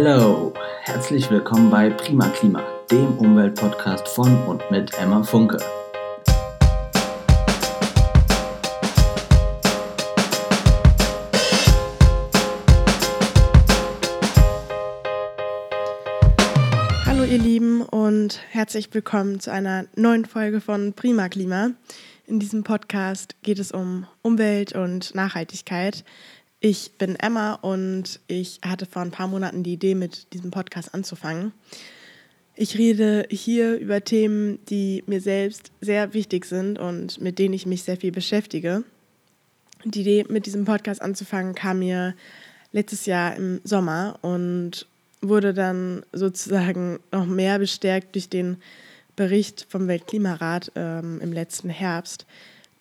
Hello, herzlich willkommen bei Prima Klima, dem Umweltpodcast von und mit Emma Funke. Hallo ihr Lieben und herzlich willkommen zu einer neuen Folge von Prima Klima. In diesem Podcast geht es um Umwelt und Nachhaltigkeit. Ich bin Emma und ich hatte vor ein paar Monaten die Idee, mit diesem Podcast anzufangen. Ich rede hier über Themen, die mir selbst sehr wichtig sind und mit denen ich mich sehr viel beschäftige. Die Idee, mit diesem Podcast anzufangen, kam mir letztes Jahr im Sommer und wurde dann sozusagen noch mehr bestärkt durch den Bericht vom Weltklimarat ähm, im letzten Herbst.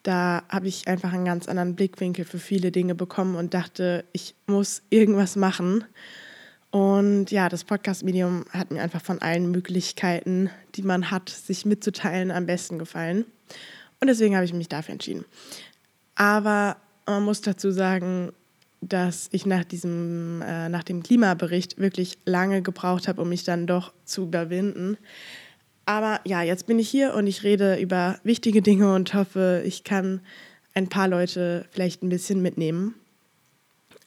Da habe ich einfach einen ganz anderen Blickwinkel für viele Dinge bekommen und dachte, ich muss irgendwas machen. Und ja, das Podcast-Medium hat mir einfach von allen Möglichkeiten, die man hat, sich mitzuteilen, am besten gefallen. Und deswegen habe ich mich dafür entschieden. Aber man muss dazu sagen, dass ich nach diesem, äh, nach dem Klimabericht wirklich lange gebraucht habe, um mich dann doch zu überwinden. Aber ja, jetzt bin ich hier und ich rede über wichtige Dinge und hoffe, ich kann ein paar Leute vielleicht ein bisschen mitnehmen.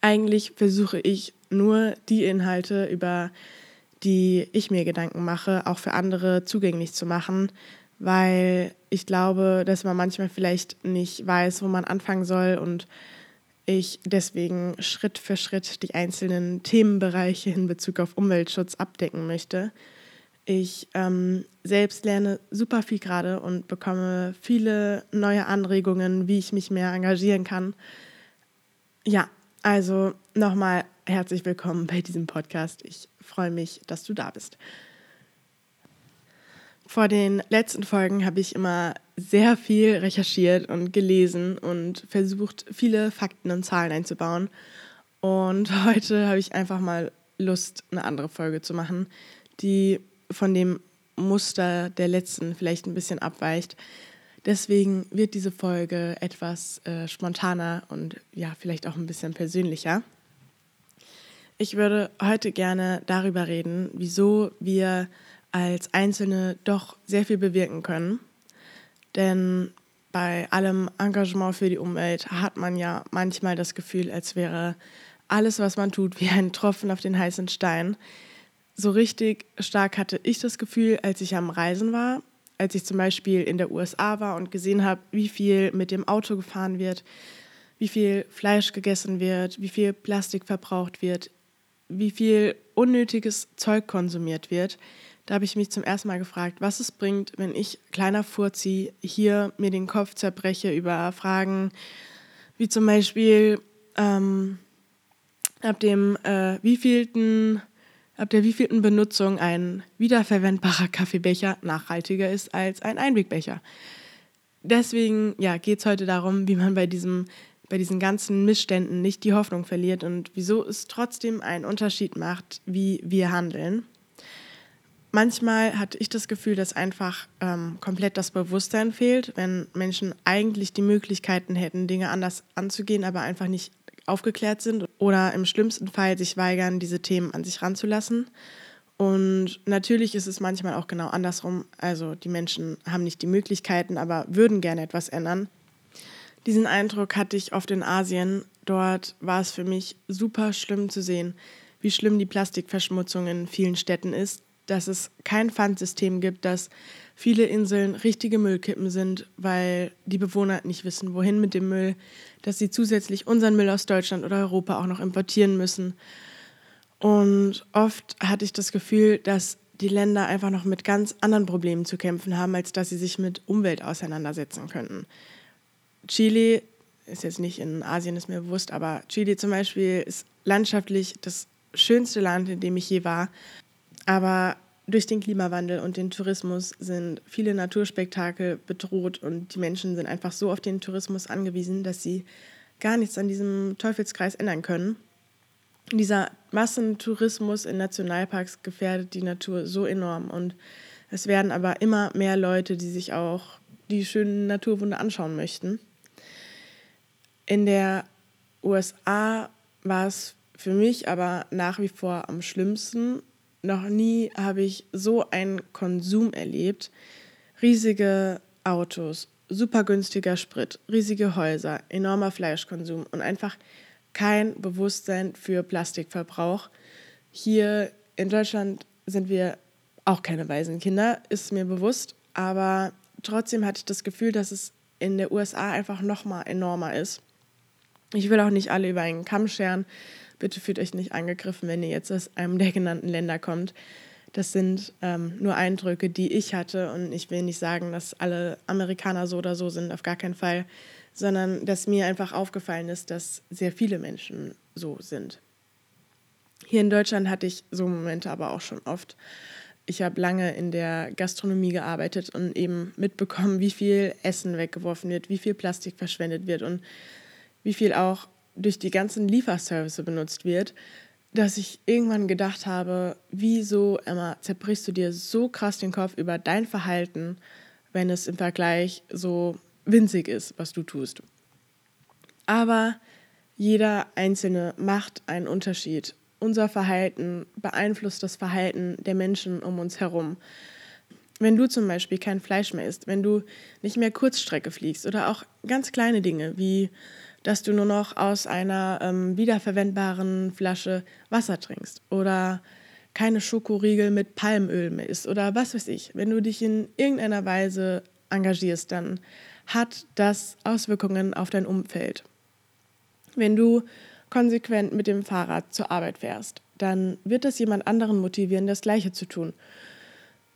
Eigentlich versuche ich nur die Inhalte, über die ich mir Gedanken mache, auch für andere zugänglich zu machen, weil ich glaube, dass man manchmal vielleicht nicht weiß, wo man anfangen soll und ich deswegen Schritt für Schritt die einzelnen Themenbereiche in Bezug auf Umweltschutz abdecken möchte. Ich ähm, selbst lerne super viel gerade und bekomme viele neue Anregungen, wie ich mich mehr engagieren kann. Ja, also nochmal herzlich willkommen bei diesem Podcast. Ich freue mich, dass du da bist. Vor den letzten Folgen habe ich immer sehr viel recherchiert und gelesen und versucht, viele Fakten und Zahlen einzubauen. Und heute habe ich einfach mal Lust, eine andere Folge zu machen, die von dem Muster der letzten vielleicht ein bisschen abweicht. Deswegen wird diese Folge etwas äh, spontaner und ja, vielleicht auch ein bisschen persönlicher. Ich würde heute gerne darüber reden, wieso wir als Einzelne doch sehr viel bewirken können. Denn bei allem Engagement für die Umwelt hat man ja manchmal das Gefühl, als wäre alles, was man tut, wie ein Tropfen auf den heißen Stein so richtig stark hatte ich das Gefühl, als ich am Reisen war, als ich zum Beispiel in der USA war und gesehen habe, wie viel mit dem Auto gefahren wird, wie viel Fleisch gegessen wird, wie viel Plastik verbraucht wird, wie viel unnötiges Zeug konsumiert wird. Da habe ich mich zum ersten Mal gefragt, was es bringt, wenn ich kleiner Furzi hier mir den Kopf zerbreche über Fragen wie zum Beispiel ähm, ab dem äh, wievielten ab der wievielten Benutzung ein wiederverwendbarer Kaffeebecher nachhaltiger ist als ein Einwegbecher. Deswegen ja, geht es heute darum, wie man bei, diesem, bei diesen ganzen Missständen nicht die Hoffnung verliert und wieso es trotzdem einen Unterschied macht, wie wir handeln. Manchmal hatte ich das Gefühl, dass einfach ähm, komplett das Bewusstsein fehlt, wenn Menschen eigentlich die Möglichkeiten hätten, Dinge anders anzugehen, aber einfach nicht aufgeklärt sind oder im schlimmsten Fall sich weigern, diese Themen an sich ranzulassen. Und natürlich ist es manchmal auch genau andersrum. Also die Menschen haben nicht die Möglichkeiten, aber würden gerne etwas ändern. Diesen Eindruck hatte ich oft in Asien. Dort war es für mich super schlimm zu sehen, wie schlimm die Plastikverschmutzung in vielen Städten ist, dass es kein Pfandsystem gibt, dass viele Inseln richtige Müllkippen sind, weil die Bewohner nicht wissen, wohin mit dem Müll, dass sie zusätzlich unseren Müll aus Deutschland oder Europa auch noch importieren müssen. Und oft hatte ich das Gefühl, dass die Länder einfach noch mit ganz anderen Problemen zu kämpfen haben, als dass sie sich mit Umwelt auseinandersetzen könnten. Chile ist jetzt nicht in Asien, ist mir bewusst, aber Chile zum Beispiel ist landschaftlich das schönste Land, in dem ich je war. Aber durch den Klimawandel und den Tourismus sind viele Naturspektakel bedroht und die Menschen sind einfach so auf den Tourismus angewiesen, dass sie gar nichts an diesem Teufelskreis ändern können. Dieser Massentourismus in Nationalparks gefährdet die Natur so enorm und es werden aber immer mehr Leute, die sich auch die schönen Naturwunder anschauen möchten. In der USA war es für mich aber nach wie vor am schlimmsten. Noch nie habe ich so einen Konsum erlebt. Riesige Autos, super günstiger Sprit, riesige Häuser, enormer Fleischkonsum und einfach kein Bewusstsein für Plastikverbrauch. Hier in Deutschland sind wir auch keine Waisenkinder, ist mir bewusst, aber trotzdem hatte ich das Gefühl, dass es in der USA einfach noch mal enormer ist. Ich will auch nicht alle über einen Kamm scheren. Bitte fühlt euch nicht angegriffen, wenn ihr jetzt aus einem der genannten Länder kommt. Das sind ähm, nur Eindrücke, die ich hatte. Und ich will nicht sagen, dass alle Amerikaner so oder so sind, auf gar keinen Fall, sondern dass mir einfach aufgefallen ist, dass sehr viele Menschen so sind. Hier in Deutschland hatte ich so Momente aber auch schon oft. Ich habe lange in der Gastronomie gearbeitet und eben mitbekommen, wie viel Essen weggeworfen wird, wie viel Plastik verschwendet wird und wie viel auch durch die ganzen Lieferservice benutzt wird, dass ich irgendwann gedacht habe, wieso, Emma, zerbrichst du dir so krass den Kopf über dein Verhalten, wenn es im Vergleich so winzig ist, was du tust. Aber jeder Einzelne macht einen Unterschied. Unser Verhalten beeinflusst das Verhalten der Menschen um uns herum. Wenn du zum Beispiel kein Fleisch mehr isst, wenn du nicht mehr Kurzstrecke fliegst oder auch ganz kleine Dinge wie dass du nur noch aus einer ähm, wiederverwendbaren Flasche Wasser trinkst oder keine Schokoriegel mit Palmöl mehr isst oder was weiß ich. Wenn du dich in irgendeiner Weise engagierst, dann hat das Auswirkungen auf dein Umfeld. Wenn du konsequent mit dem Fahrrad zur Arbeit fährst, dann wird das jemand anderen motivieren, das Gleiche zu tun.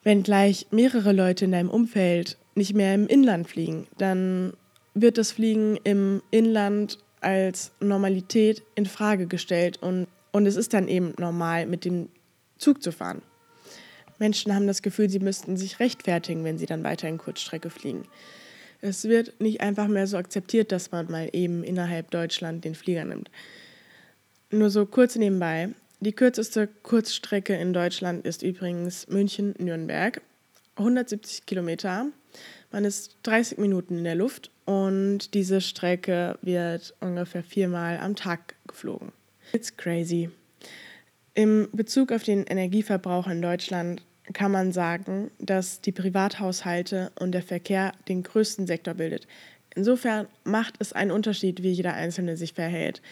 Wenn gleich mehrere Leute in deinem Umfeld nicht mehr im Inland fliegen, dann wird das Fliegen im Inland als Normalität in Frage gestellt und, und es ist dann eben normal, mit dem Zug zu fahren. Menschen haben das Gefühl, sie müssten sich rechtfertigen, wenn sie dann weiter in Kurzstrecke fliegen. Es wird nicht einfach mehr so akzeptiert, dass man mal eben innerhalb Deutschland den Flieger nimmt. Nur so kurz nebenbei. Die kürzeste Kurzstrecke in Deutschland ist übrigens München-Nürnberg. 170 Kilometer. Man ist 30 Minuten in der Luft und diese Strecke wird ungefähr viermal am Tag geflogen. It's crazy. Im Bezug auf den Energieverbrauch in Deutschland kann man sagen, dass die Privathaushalte und der Verkehr den größten Sektor bildet. Insofern macht es einen Unterschied, wie jeder Einzelne sich verhält.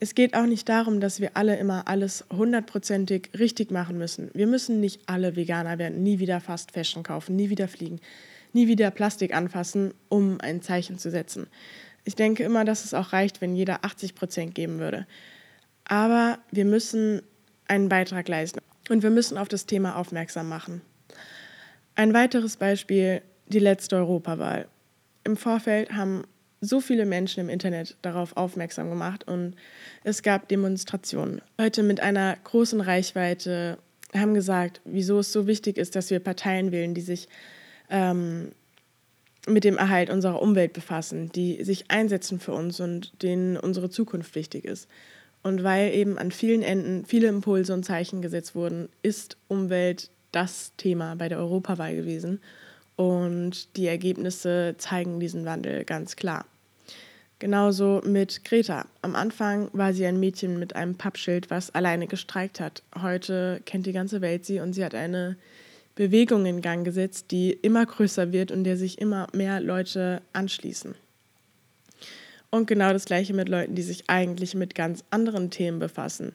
Es geht auch nicht darum, dass wir alle immer alles hundertprozentig richtig machen müssen. Wir müssen nicht alle Veganer werden, nie wieder Fast Fashion kaufen, nie wieder fliegen nie wieder Plastik anfassen, um ein Zeichen zu setzen. Ich denke immer, dass es auch reicht, wenn jeder 80 Prozent geben würde. Aber wir müssen einen Beitrag leisten und wir müssen auf das Thema aufmerksam machen. Ein weiteres Beispiel, die letzte Europawahl. Im Vorfeld haben so viele Menschen im Internet darauf aufmerksam gemacht und es gab Demonstrationen. Leute mit einer großen Reichweite haben gesagt, wieso es so wichtig ist, dass wir Parteien wählen, die sich ähm, mit dem Erhalt unserer Umwelt befassen, die sich einsetzen für uns und denen unsere Zukunft wichtig ist. Und weil eben an vielen Enden viele Impulse und Zeichen gesetzt wurden, ist Umwelt das Thema bei der Europawahl gewesen. Und die Ergebnisse zeigen diesen Wandel ganz klar. Genauso mit Greta. Am Anfang war sie ein Mädchen mit einem Pappschild, was alleine gestreikt hat. Heute kennt die ganze Welt sie und sie hat eine Bewegung in Gang gesetzt, die immer größer wird und der sich immer mehr Leute anschließen. Und genau das gleiche mit Leuten, die sich eigentlich mit ganz anderen Themen befassen.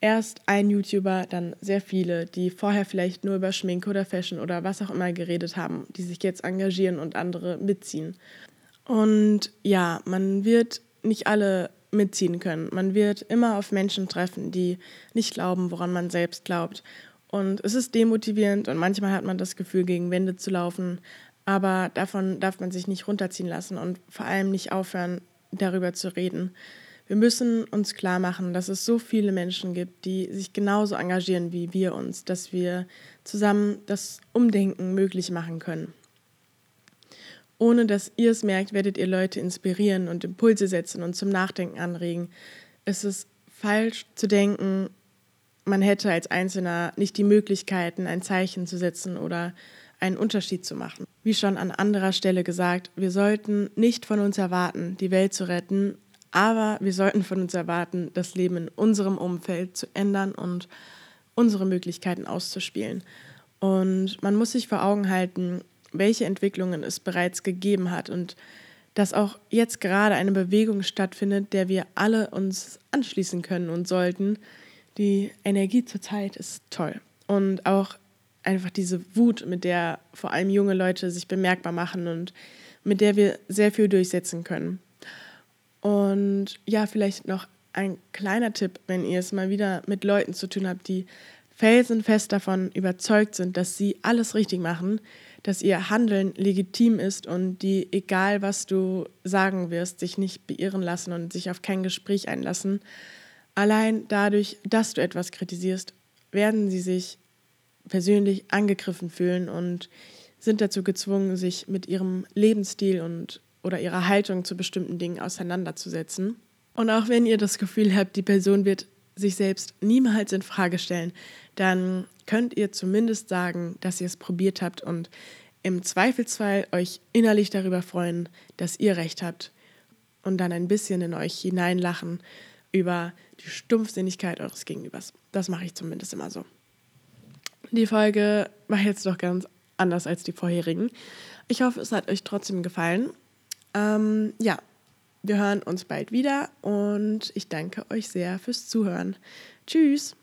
Erst ein YouTuber, dann sehr viele, die vorher vielleicht nur über Schminke oder Fashion oder was auch immer geredet haben, die sich jetzt engagieren und andere mitziehen. Und ja, man wird nicht alle mitziehen können. Man wird immer auf Menschen treffen, die nicht glauben, woran man selbst glaubt und es ist demotivierend und manchmal hat man das Gefühl, gegen Wände zu laufen. Aber davon darf man sich nicht runterziehen lassen und vor allem nicht aufhören, darüber zu reden. Wir müssen uns klar machen, dass es so viele Menschen gibt, die sich genauso engagieren wie wir uns, dass wir zusammen das Umdenken möglich machen können. Ohne dass ihr es merkt, werdet ihr Leute inspirieren und Impulse setzen und zum Nachdenken anregen. Es ist falsch zu denken, man hätte als Einzelner nicht die Möglichkeiten, ein Zeichen zu setzen oder einen Unterschied zu machen. Wie schon an anderer Stelle gesagt, wir sollten nicht von uns erwarten, die Welt zu retten, Aber wir sollten von uns erwarten, das Leben in unserem Umfeld zu ändern und unsere Möglichkeiten auszuspielen. Und man muss sich vor Augen halten, welche Entwicklungen es bereits gegeben hat und dass auch jetzt gerade eine Bewegung stattfindet, der wir alle uns anschließen können und sollten. Die Energie zurzeit ist toll. Und auch einfach diese Wut, mit der vor allem junge Leute sich bemerkbar machen und mit der wir sehr viel durchsetzen können. Und ja, vielleicht noch ein kleiner Tipp, wenn ihr es mal wieder mit Leuten zu tun habt, die felsenfest davon überzeugt sind, dass sie alles richtig machen, dass ihr Handeln legitim ist und die, egal was du sagen wirst, sich nicht beirren lassen und sich auf kein Gespräch einlassen. Allein dadurch, dass du etwas kritisierst, werden sie sich persönlich angegriffen fühlen und sind dazu gezwungen, sich mit ihrem Lebensstil und oder ihrer Haltung zu bestimmten Dingen auseinanderzusetzen. Und auch wenn ihr das Gefühl habt, die Person wird sich selbst niemals in Frage stellen, dann könnt ihr zumindest sagen, dass ihr es probiert habt und im Zweifelsfall euch innerlich darüber freuen, dass ihr recht habt und dann ein bisschen in euch hineinlachen über die Stumpfsinnigkeit eures Gegenübers. Das mache ich zumindest immer so. Die Folge war jetzt doch ganz anders als die vorherigen. Ich hoffe, es hat euch trotzdem gefallen. Ähm, ja, wir hören uns bald wieder und ich danke euch sehr fürs Zuhören. Tschüss!